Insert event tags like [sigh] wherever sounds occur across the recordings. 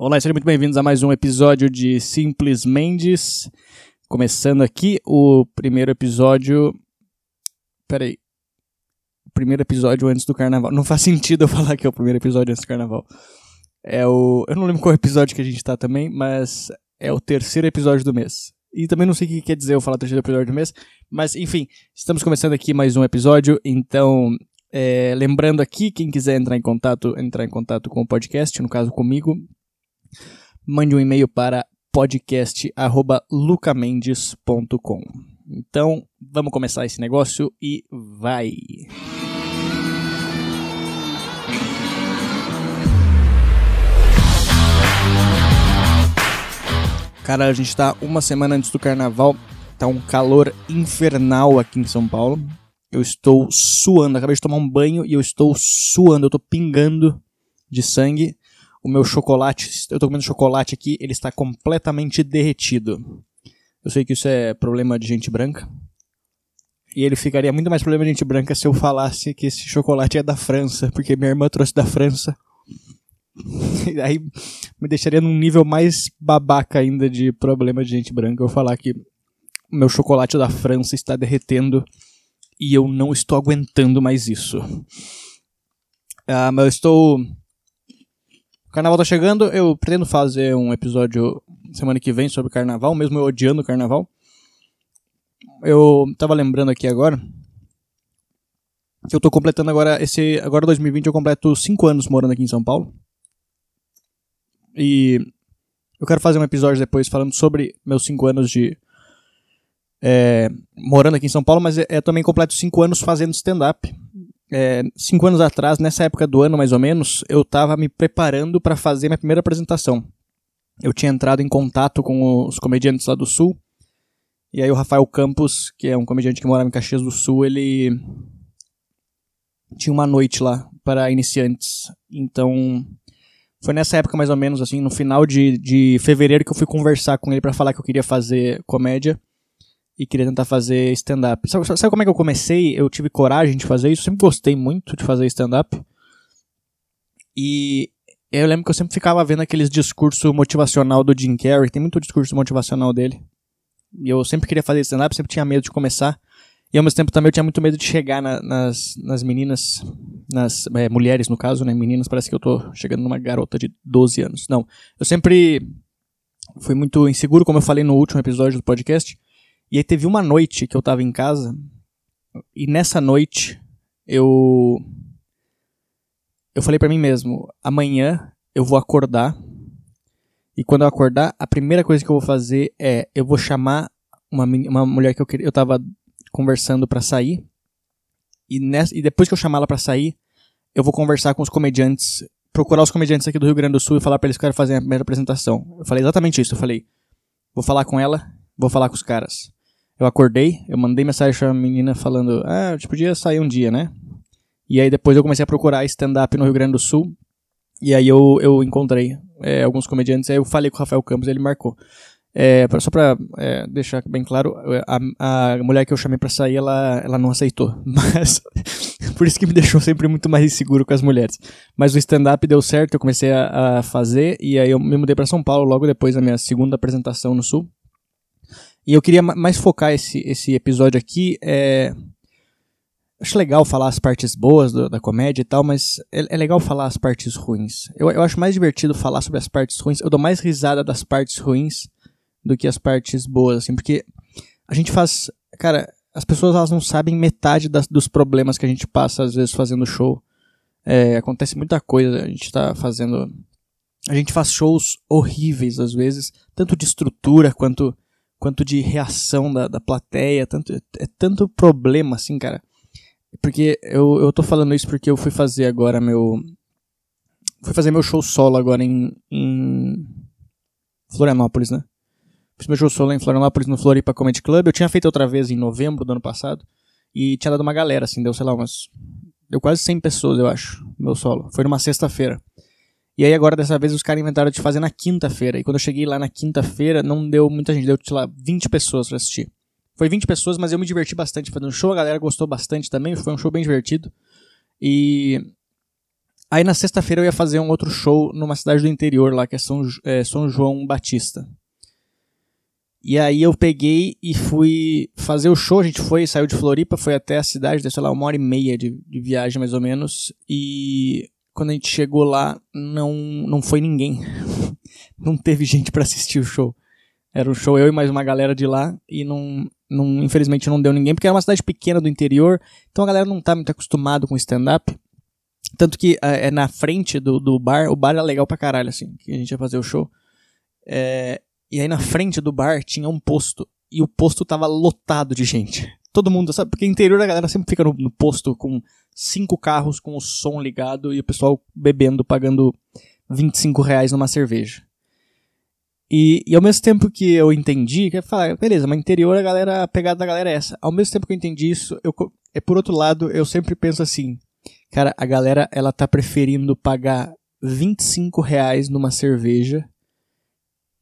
Olá, sejam muito bem-vindos a mais um episódio de Simples Mendes. Começando aqui o primeiro episódio. Peraí. O primeiro episódio antes do carnaval. Não faz sentido eu [laughs] falar que é o primeiro episódio antes do carnaval. É o. Eu não lembro qual episódio que a gente tá também, mas é o terceiro episódio do mês. E também não sei o que quer dizer eu falar terceiro episódio do mês. Mas, enfim, estamos começando aqui mais um episódio. Então, é, lembrando aqui, quem quiser entrar em contato, entrar em contato com o podcast, no caso comigo, mande um e-mail para podcast@lucamendes.com. Então, vamos começar esse negócio e vai. Cara, a gente tá uma semana antes do carnaval, tá um calor infernal aqui em São Paulo. Eu estou suando, acabei de tomar um banho e eu estou suando, eu tô pingando de sangue o meu chocolate, eu tô comendo chocolate aqui, ele está completamente derretido. Eu sei que isso é problema de gente branca. E ele ficaria muito mais problema de gente branca se eu falasse que esse chocolate é da França, porque minha irmã trouxe da França. [laughs] E aí me deixaria num nível mais babaca ainda de problema de gente branca eu falar que meu chocolate da França está derretendo e eu não estou aguentando mais isso. Ah, mas eu estou o carnaval tá chegando, eu pretendo fazer um episódio semana que vem sobre carnaval, mesmo eu odiando o carnaval. Eu tava lembrando aqui agora que eu tô completando agora esse agora 2020 eu completo 5 anos morando aqui em São Paulo. E eu quero fazer um episódio depois falando sobre meus 5 anos de é, morando aqui em São Paulo, mas é, é também completo 5 anos fazendo stand-up é, cinco anos atrás, nessa época do ano mais ou menos, eu estava me preparando para fazer minha primeira apresentação. Eu tinha entrado em contato com os comediantes lá do Sul, e aí o Rafael Campos, que é um comediante que morava em Caxias do Sul, ele tinha uma noite lá para iniciantes. Então, foi nessa época mais ou menos, assim, no final de, de fevereiro que eu fui conversar com ele para falar que eu queria fazer comédia e queria tentar fazer stand-up. Sabe, sabe, como é que eu comecei? Eu tive coragem de fazer isso, sempre gostei muito de fazer stand-up. E eu lembro que eu sempre ficava vendo aqueles discursos motivacional do Jim Carrey, tem muito discurso motivacional dele. E eu sempre queria fazer stand-up, sempre tinha medo de começar. E ao mesmo tempo também eu tinha muito medo de chegar na, nas, nas meninas, nas é, mulheres no caso, né? Meninas, parece que eu tô chegando numa garota de 12 anos. Não, eu sempre fui muito inseguro, como eu falei no último episódio do podcast. E aí teve uma noite que eu tava em casa, e nessa noite eu. Eu falei para mim mesmo: amanhã eu vou acordar, e quando eu acordar, a primeira coisa que eu vou fazer é: eu vou chamar uma, uma mulher que eu, eu tava conversando para sair, e, nessa, e depois que eu chamar ela para sair, eu vou conversar com os comediantes, procurar os comediantes aqui do Rio Grande do Sul e falar para eles que eu quero fazer a primeira apresentação. Eu falei exatamente isso. Eu falei: vou falar com ela, vou falar com os caras. Eu acordei, eu mandei mensagem pra menina falando, ah, a gente podia sair um dia, né? E aí depois eu comecei a procurar stand-up no Rio Grande do Sul. E aí eu, eu encontrei é, alguns comediantes, aí eu falei com o Rafael Campos, ele marcou. É, só pra é, deixar bem claro, a, a mulher que eu chamei pra sair, ela, ela não aceitou. [laughs] Mas por isso que me deixou sempre muito mais inseguro com as mulheres. Mas o stand-up deu certo, eu comecei a, a, fazer, e aí eu me mudei para São Paulo logo depois da minha segunda apresentação no Sul. E eu queria mais focar esse, esse episódio aqui. É... Acho legal falar as partes boas do, da comédia e tal, mas é, é, legal falar as partes ruins. Eu, eu acho mais divertido falar sobre as partes ruins. Eu dou mais risada das partes ruins do que as partes boas, assim, porque a gente faz. Cara, as pessoas elas não sabem metade das, dos problemas que a gente passa, às vezes, fazendo show. É, acontece muita coisa, a gente tá fazendo. A gente faz shows horríveis, às vezes, tanto de estrutura quanto quanto de reação da, da plateia, tanto, é tanto problema, assim, cara. Porque eu, eu tô falando isso porque eu fui fazer agora meu. Fui fazer meu show solo agora em, em Florianópolis, né? Fiz meu show solo em Florianópolis no Floripa Comedy Club. Eu tinha feito outra vez em novembro do ano passado. E tinha dado uma galera, assim, deu, sei lá, umas. Deu quase 100 pessoas, eu acho, meu solo. Foi numa sexta-feira. E aí agora dessa vez os caras inventaram de fazer na quinta-feira. E quando eu cheguei lá na quinta-feira, não deu muita gente, deu, sei lá, 20 pessoas pra assistir. Foi 20 pessoas, mas eu me diverti bastante fazendo show, a galera gostou bastante também, foi um show bem divertido. E Aí na sexta-feira eu ia fazer um outro show numa cidade do interior lá, que é São, é, São João Batista. E aí eu peguei e fui fazer o show. A gente foi, saiu de Floripa, foi até a cidade, deu, sei lá, uma hora e meia de, de viagem mais ou menos. E quando a gente chegou lá, não, não foi ninguém. [laughs] não teve gente para assistir o show. Era um show eu e mais uma galera de lá e não, não, infelizmente não deu ninguém, porque era uma cidade pequena do interior, então a galera não tá muito acostumado com stand-up. Tanto que é, é na frente do, do bar, o bar era legal pra caralho, assim, que a gente ia fazer o show. É, e aí na frente do bar tinha um posto, e o posto tava lotado de gente. Todo mundo, sabe? Porque interior a galera sempre fica no, no posto com cinco carros com o som ligado e o pessoal bebendo, pagando 25 reais numa cerveja. E, e ao mesmo tempo que eu entendi, que eu falar, beleza, mas interior a galera, a pegada da galera é essa. Ao mesmo tempo que eu entendi isso, eu, é por outro lado, eu sempre penso assim, cara, a galera ela tá preferindo pagar 25 reais numa cerveja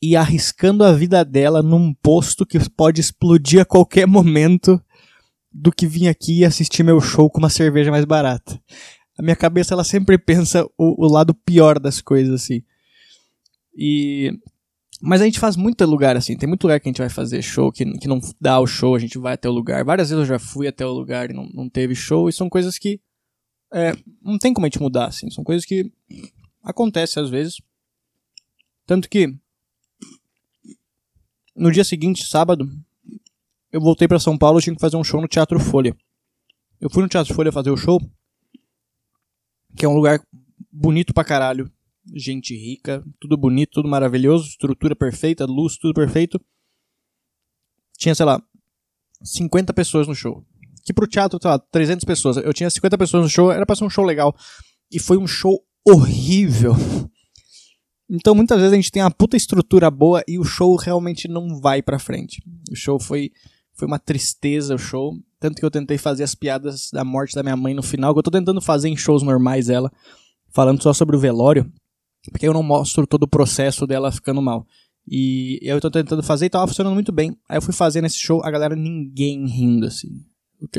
e arriscando a vida dela num posto que pode explodir a qualquer momento do que vir aqui e assistir meu show com uma cerveja mais barata. A minha cabeça ela sempre pensa o, o lado pior das coisas assim. E mas a gente faz muito lugar assim, tem muito lugar que a gente vai fazer show, que, que não dá o show, a gente vai até o lugar. Várias vezes eu já fui até o lugar e não, não teve show, e são coisas que é, não tem como a gente mudar, assim. São coisas que acontecem às vezes. Tanto que no dia seguinte, sábado, eu voltei para São Paulo, eu tinha que fazer um show no Teatro Folha. Eu fui no Teatro Folha fazer o show, que é um lugar bonito pra caralho gente rica, tudo bonito, tudo maravilhoso, estrutura perfeita, luz, tudo perfeito. Tinha, sei lá, 50 pessoas no show. Que pro teatro, sei lá, 300 pessoas. Eu tinha 50 pessoas no show, era pra ser um show legal. E foi um show horrível. Então muitas vezes a gente tem uma puta estrutura boa e o show realmente não vai pra frente. O show foi, foi uma tristeza, o show. Tanto que eu tentei fazer as piadas da morte da minha mãe no final, que eu tô tentando fazer em shows normais ela, falando só sobre o velório. Porque eu não mostro todo o processo dela ficando mal. E eu tô tentando fazer e tava funcionando muito bem. Aí eu fui fazer nesse show, a galera ninguém rindo, assim.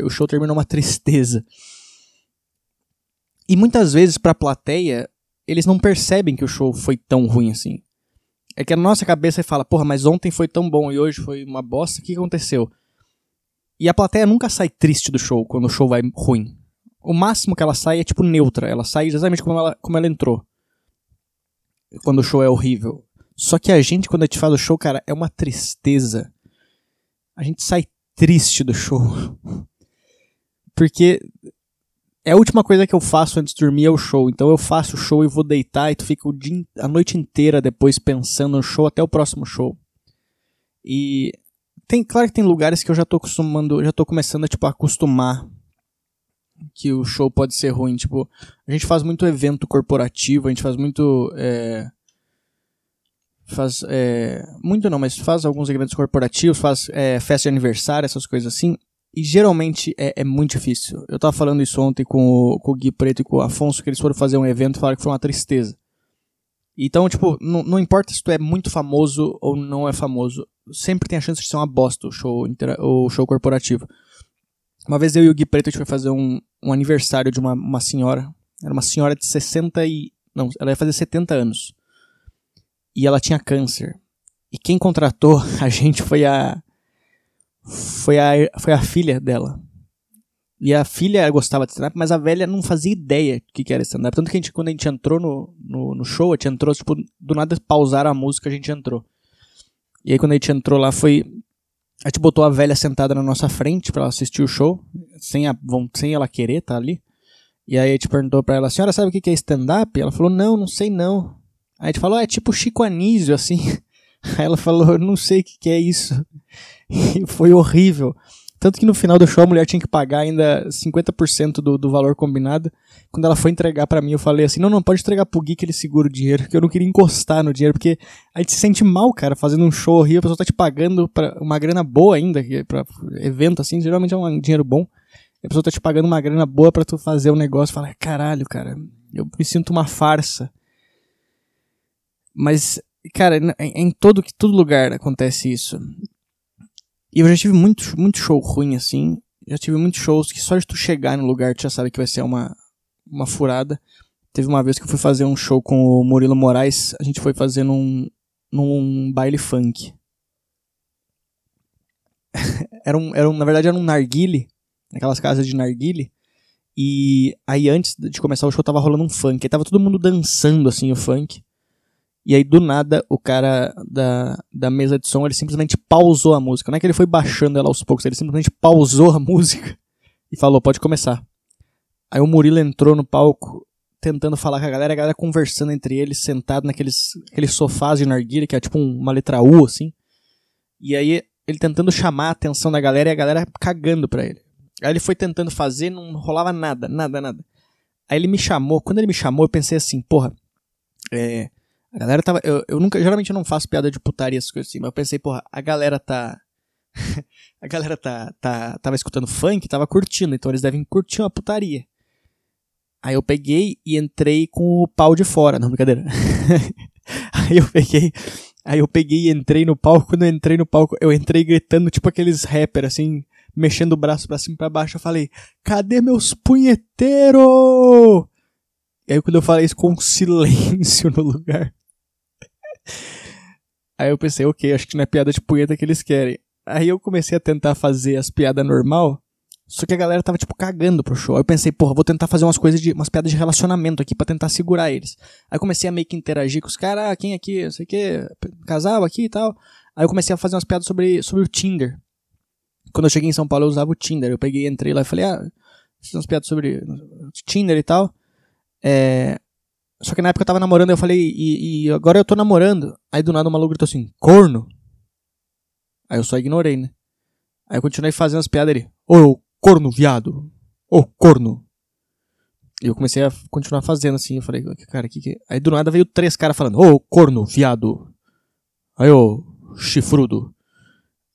O show terminou uma [laughs] tristeza. E muitas vezes pra plateia, eles não percebem que o show foi tão ruim assim. É que a nossa cabeça fala, porra, mas ontem foi tão bom e hoje foi uma bosta, o que aconteceu? E a plateia nunca sai triste do show quando o show vai ruim. O máximo que ela sai é tipo neutra, ela sai exatamente como ela, como ela entrou quando o show é horrível. Só que a gente, quando a gente faz o show, cara, é uma tristeza. A gente sai triste do show. [laughs] Porque é a última coisa que eu faço antes de dormir é o show. Então eu faço o show e vou deitar e tu fica dia, a noite inteira depois pensando no show até o próximo show. E tem, claro que tem lugares que eu já tô acostumando, já tô começando a tipo acostumar que o show pode ser ruim. Tipo, a gente faz muito evento corporativo, a gente faz muito. É, faz. É, muito não, mas faz alguns eventos corporativos, faz é, festa de aniversário, essas coisas assim. E geralmente é, é, muito difícil. Eu tava falando isso ontem com o, com o Gui Preto e com o Afonso, que eles foram fazer um evento e falaram que foi uma tristeza. Então, tipo, não, não importa se tu é muito famoso ou não é famoso, sempre tem a chance de ser uma bosta o show, o show corporativo. Uma vez eu e o Gui Preto a gente foi fazer um, um aniversário de uma, uma senhora. Era uma senhora de 60 e. Não, ela ia fazer 70 anos. E ela tinha câncer. E quem contratou [laughs] a gente foi a. Foi a, foi a filha dela. E a filha gostava de stand-up, mas a velha não fazia ideia do que era stand-up. Tanto que a gente, quando a gente entrou no, no, no, show, a gente entrou, tipo, do nada pausaram a música, a gente entrou. E aí quando a gente entrou lá foi a gente botou a velha sentada na nossa frente para ela assistir o show, sem, a, sem ela querer tá ali. E aí a gente perguntou pra ela, senhora sabe o que é stand-up? Ela falou, não, não sei não. Aí a gente falou, ah, é tipo Chico Anísio, assim. [laughs] Aí ela falou, não sei o que é isso. [laughs] E foi horrível. Tanto que no final do show a mulher tinha que pagar ainda 50% do, do valor combinado. Quando ela foi entregar para mim, eu falei assim: não, não, pode entregar pro Gui que ele segura o dinheiro, porque eu não queria encostar no dinheiro, porque a gente se sente mal, cara, fazendo um show horrível, a pessoa tá te pagando pra uma grana boa ainda, pra evento assim, geralmente é um dinheiro bom. A pessoa tá te pagando uma grana boa para tu fazer um negócio, fala, caralho, cara, eu me sinto uma farsa. Mas, cara, em, em todo, todo lugar acontece isso. E eu já tive muito, muito show ruim, assim. Já tive muitos shows que só de tu chegar no lugar tu já sabe que vai ser uma, uma furada. Teve uma vez que eu fui fazer um show com o Murilo Moraes, a gente foi fazer num, num baile funk. [laughs] era, um, era um, na verdade era um narguile, aquelas casas de narguile. E aí antes de começar o show tava rolando um funk, aí tava todo mundo dançando assim o funk. E aí do nada o cara da, da mesa de som, ele simplesmente pausou a música. Não é que ele foi baixando ela aos poucos, ele simplesmente pausou a [laughs] música e falou: "Pode começar". Aí o Murilo entrou no palco tentando falar com a galera, a galera conversando entre eles, sentado naqueles aqueles sofás de narguilha, que é tipo uma letra U assim. E aí ele tentando chamar a atenção da galera e a galera cagando pra ele. Aí ele foi tentando fazer, não rolava nada, nada, nada. Aí ele me chamou, quando ele me chamou, eu pensei assim, porra, é, a galera tava. Eu, eu nunca. Geralmente eu não faço piada de putaria, essas coisas assim, mas eu pensei, porra, a galera tá. [laughs] a galera tá, tá, tava escutando funk, tava curtindo, então eles devem curtir uma putaria. Aí eu peguei e entrei com o pau de fora, não, brincadeira. [laughs] aí eu peguei, aí eu peguei e entrei no palco, quando eu entrei no palco, eu entrei gritando tipo aqueles rappers assim, mexendo o braço para cima e pra baixo, eu falei: "Cadê meus punheteiros?" E aí quando eu falei isso com um silêncio no lugar. [laughs] Aí eu pensei, ok, acho que não é piada de punheta que eles querem. Aí eu comecei a tentar fazer as piadas normal, só que a galera tava, tipo, cagando pro show. Aí eu pensei, porra, vou tentar fazer umas coisas de. umas piadas de relacionamento aqui para tentar segurar eles. Aí comecei a meio que interagir com os caras, ah, quem aqui, não sei o que, casal aqui e tal. Aí eu comecei a fazer umas piadas sobre, sobre o Tinder. Quando eu cheguei em São Paulo, eu usava o Tinder. Eu peguei, entrei lá e falei, ah, fiz umas piadas sobre Tinder e tal. É... Só que na época eu tava namorando, eu falei, e, e agora eu tô namorando. Aí do nada o maluco gritou assim, corno. Aí eu só ignorei, né? Aí eu continuei fazendo as piadas ali. Ô, corno, viado. Ô, corno. E eu comecei a continuar fazendo assim. Eu falei, cara, que que. Aí do nada veio três caras falando, ô, corno, viado. Aí, ô, chifrudo.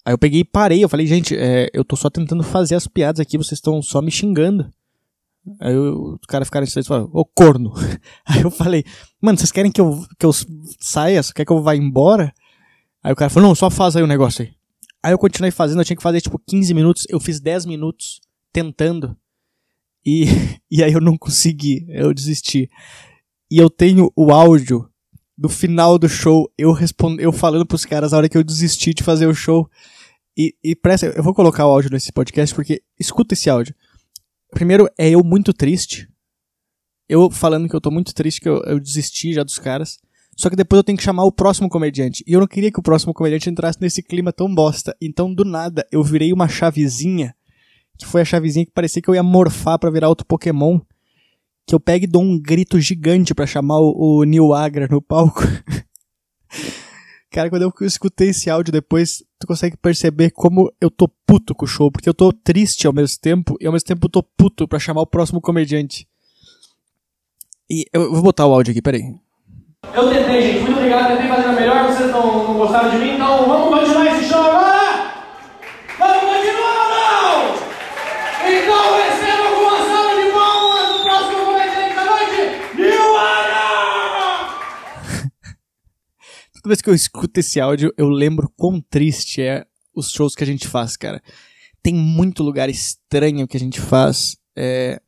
Aí eu peguei e parei. Eu falei, gente, é, eu tô só tentando fazer as piadas aqui, vocês estão só me xingando. Aí os caras ficaram silêncio e falaram, ô corno. [laughs] Aí eu falei, mano, vocês querem que eu, que eu saia? Você quer que eu vá embora? Aí o cara falou, não, só faz aí o negócio aí. Aí eu continuei fazendo, eu tinha que fazer tipo 15 minutos, eu fiz 10 minutos tentando. E, [laughs] e aí eu não consegui, eu desisti. E eu tenho o áudio do final do show, eu respond, eu falando pros caras a hora que eu desisti de fazer o show. E, e presta, eu vou colocar o áudio nesse podcast porque escuta esse áudio. Primeiro, é eu muito triste. Eu falando que eu tô muito triste, que eu, eu desisti já dos caras. Só que depois eu tenho que chamar o próximo comediante. E eu não queria que o próximo comediante entrasse nesse clima tão bosta. Então, do nada, eu virei uma chavezinha. Que foi a chavezinha que parecia que eu ia morfar para virar outro Pokémon. Que eu pego e dou um grito gigante para chamar o, o Neil Agra no palco. [laughs] Cara, quando eu escutei esse áudio depois, tu consegue perceber como eu tô puto com o show, porque eu tô triste ao mesmo tempo e ao mesmo tempo eu tô puto pra chamar o próximo comediante. E eu vou botar o áudio aqui, peraí. Eu tentei, gente, muito obrigado, tentei fazer a melhor, vocês não, não gostaram de mim, então vamos continuar esse show agora? Vamos continuar ou não? Então receba com uma salva de palmas o próximo comediante da noite, Nilana! Toda vez que eu escuto esse áudio, eu lembro quão triste é os shows que a gente faz, cara. Tem muito lugar estranho que a gente faz. É...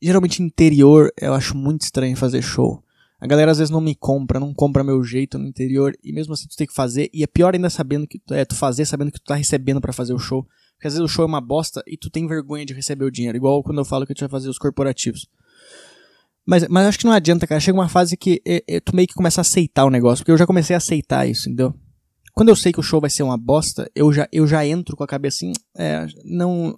Geralmente interior, eu acho muito estranho fazer show. A galera às vezes não me compra, não compra meu jeito no interior, e mesmo assim tu tem que fazer, e é pior ainda sabendo que é, tu fazer, sabendo que tu tá recebendo para fazer o show. Porque às vezes o show é uma bosta e tu tem vergonha de receber o dinheiro, igual quando eu falo que a gente vai fazer os corporativos. Mas, mas acho que não adianta, cara. Chega uma fase que é, é, tu meio que começa a aceitar o negócio, porque eu já comecei a aceitar isso, entendeu? Quando eu sei que o show vai ser uma bosta, eu já, eu já entro com a cabeça assim, é, não.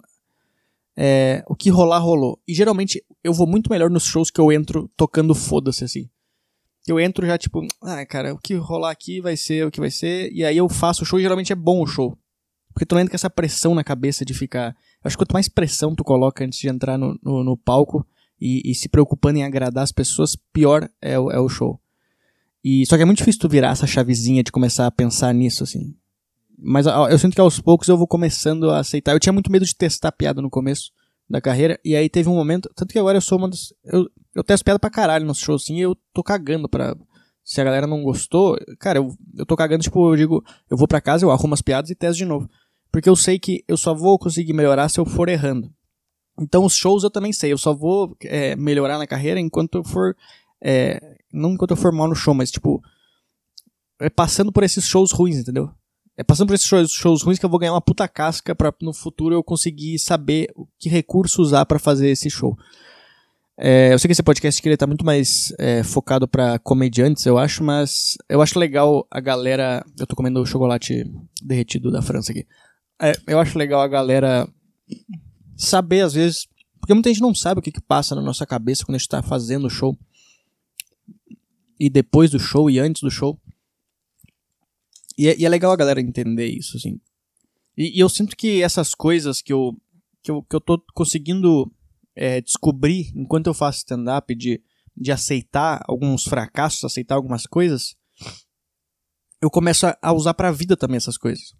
É, o que rolar, rolou. E geralmente eu vou muito melhor nos shows que eu entro tocando foda-se assim eu entro já tipo, ah, cara, o que rolar aqui vai ser o que vai ser, e aí eu faço o show e geralmente é bom o show. Porque tu não entra com essa pressão na cabeça de ficar. Eu acho que quanto mais pressão tu coloca antes de entrar no, no, no palco e, e, se preocupando em agradar as pessoas, pior é o, é o show. E só que é muito difícil tu virar essa chavezinha de começar a pensar nisso, assim. Mas eu sinto que aos poucos eu vou começando a aceitar. Eu tinha muito medo de testar piada no começo da carreira, e aí teve um momento. Tanto que agora eu sou uma das. Eu, eu testo piada pra caralho nos shows, assim, e eu tô cagando pra. Se a galera não gostou, cara, eu, eu tô cagando, tipo, eu digo, eu vou pra casa, eu arrumo as piadas e testo de novo. Porque eu sei que eu só vou conseguir melhorar se eu for errando. Então os shows eu também sei, eu só vou é, melhorar na carreira enquanto eu for. É, não enquanto eu for mal no show, mas tipo. É passando por esses shows ruins, entendeu? É passando por esses shows, shows ruins que eu vou ganhar uma puta casca pra no futuro eu conseguir saber que recurso usar para fazer esse show. É, eu sei que esse podcast aqui ele tá muito mais é, focado para comediantes, eu acho, mas eu acho legal a galera. Eu tô comendo chocolate derretido da França aqui. É, eu acho legal a galera saber, às vezes. Porque muita gente não sabe o que, que passa na nossa cabeça quando a gente tá fazendo o show. E depois do show e antes do show. E é, e é legal a galera entender isso, assim. E, e, eu sinto que essas coisas que eu, que eu, que eu tô conseguindo é, descobrir enquanto eu faço stand-up, de, de aceitar alguns fracassos, aceitar algumas coisas, eu começo a, a usar pra vida também essas coisas.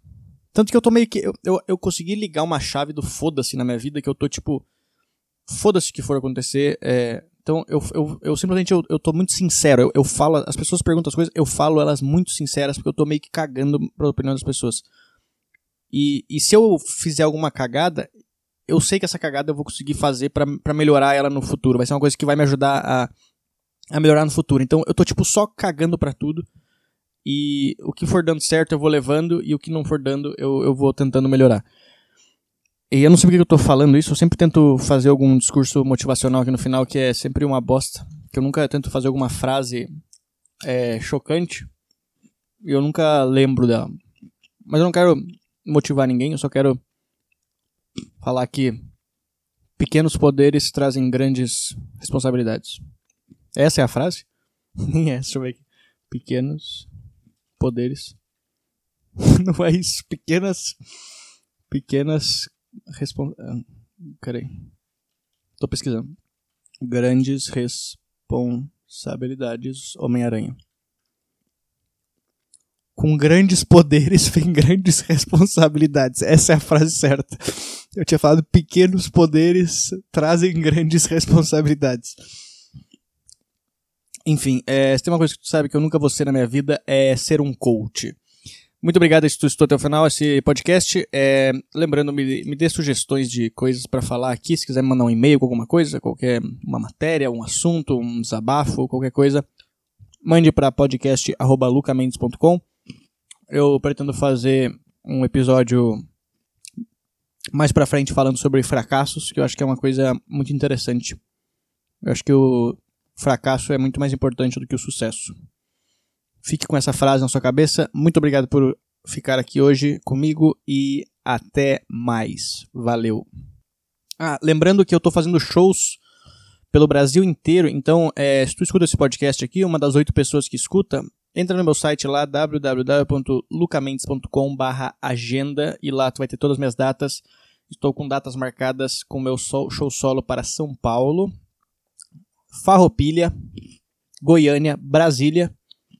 Tanto que eu tô meio que. Eu, eu, eu consegui ligar uma chave do foda-se na minha vida, que eu tô tipo. Foda-se o que for acontecer. É, então eu, eu, eu simplesmente eu, eu tô muito sincero. Eu, eu falo. As pessoas perguntam as coisas, eu falo elas muito sinceras, porque eu tô meio que cagando pra opinião das pessoas. E, e se eu fizer alguma cagada, eu sei que essa cagada eu vou conseguir fazer para melhorar ela no futuro. Vai ser uma coisa que vai me ajudar a, a melhorar no futuro. Então eu tô, tipo, só cagando para tudo. E o que for dando certo eu vou levando, e o que não for dando eu, eu vou tentando melhorar. E eu não sei porque eu tô falando isso, eu sempre tento fazer algum discurso motivacional aqui no final, que é sempre uma bosta. Que eu nunca tento fazer alguma frase é, chocante. E eu nunca lembro dela. Mas eu não quero motivar ninguém, eu só quero falar que pequenos poderes trazem grandes responsabilidades. Essa é a frase? [laughs] É, deixa eu ver aqui. Pequenos poderes. [laughs] Não é isso. Pequenas. Pequenas. Respon... Ah, peraí. Tô pesquisando. Grandes responsabilidades. Homem-Aranha com grandes poderes [laughs] vem grandes responsabilidades. Essa é a frase certa. Eu tinha falado pequenos poderes trazem grandes [laughs] responsabilidades. Enfim, é, se tem uma coisa que tu sabe que eu nunca vou ser na minha vida é ser um coach. Muito obrigado se tu estou até o final esse podcast. É, lembrando, me, me dê sugestões de coisas para falar aqui. Se quiser mandar um e-mail com alguma coisa, qualquer uma matéria, um assunto, um desabafo, qualquer coisa, mande para podcast@lucamendes.com eu pretendo fazer um episódio mais pra frente falando sobre fracassos, que eu acho que é uma coisa muito interessante. Eu acho que o fracasso é muito mais importante do que o sucesso. Fique com essa frase na sua cabeça. Muito obrigado por ficar aqui hoje comigo e até mais. Valeu. Ah, lembrando que eu estou fazendo shows pelo Brasil inteiro, então é, se tu escuta esse podcast aqui, uma das oito pessoas que escuta, Entra no meu site lá, www.lucamentes.com/agenda e lá tu vai ter todas as minhas datas. Estou com datas marcadas com meu show solo para São Paulo, Farroupilha, Goiânia, Brasília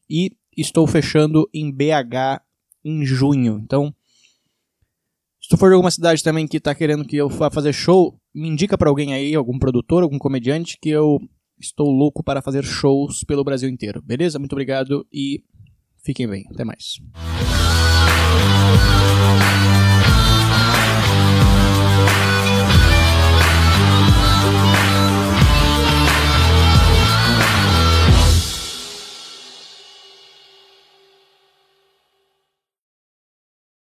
e estou fechando em BH em junho. Então, se tu for de alguma cidade também que está querendo que eu vá fazer show, me indica para alguém aí, algum produtor, algum comediante que eu Estou louco para fazer shows pelo Brasil inteiro. Beleza? Muito obrigado e fiquem bem. Até mais.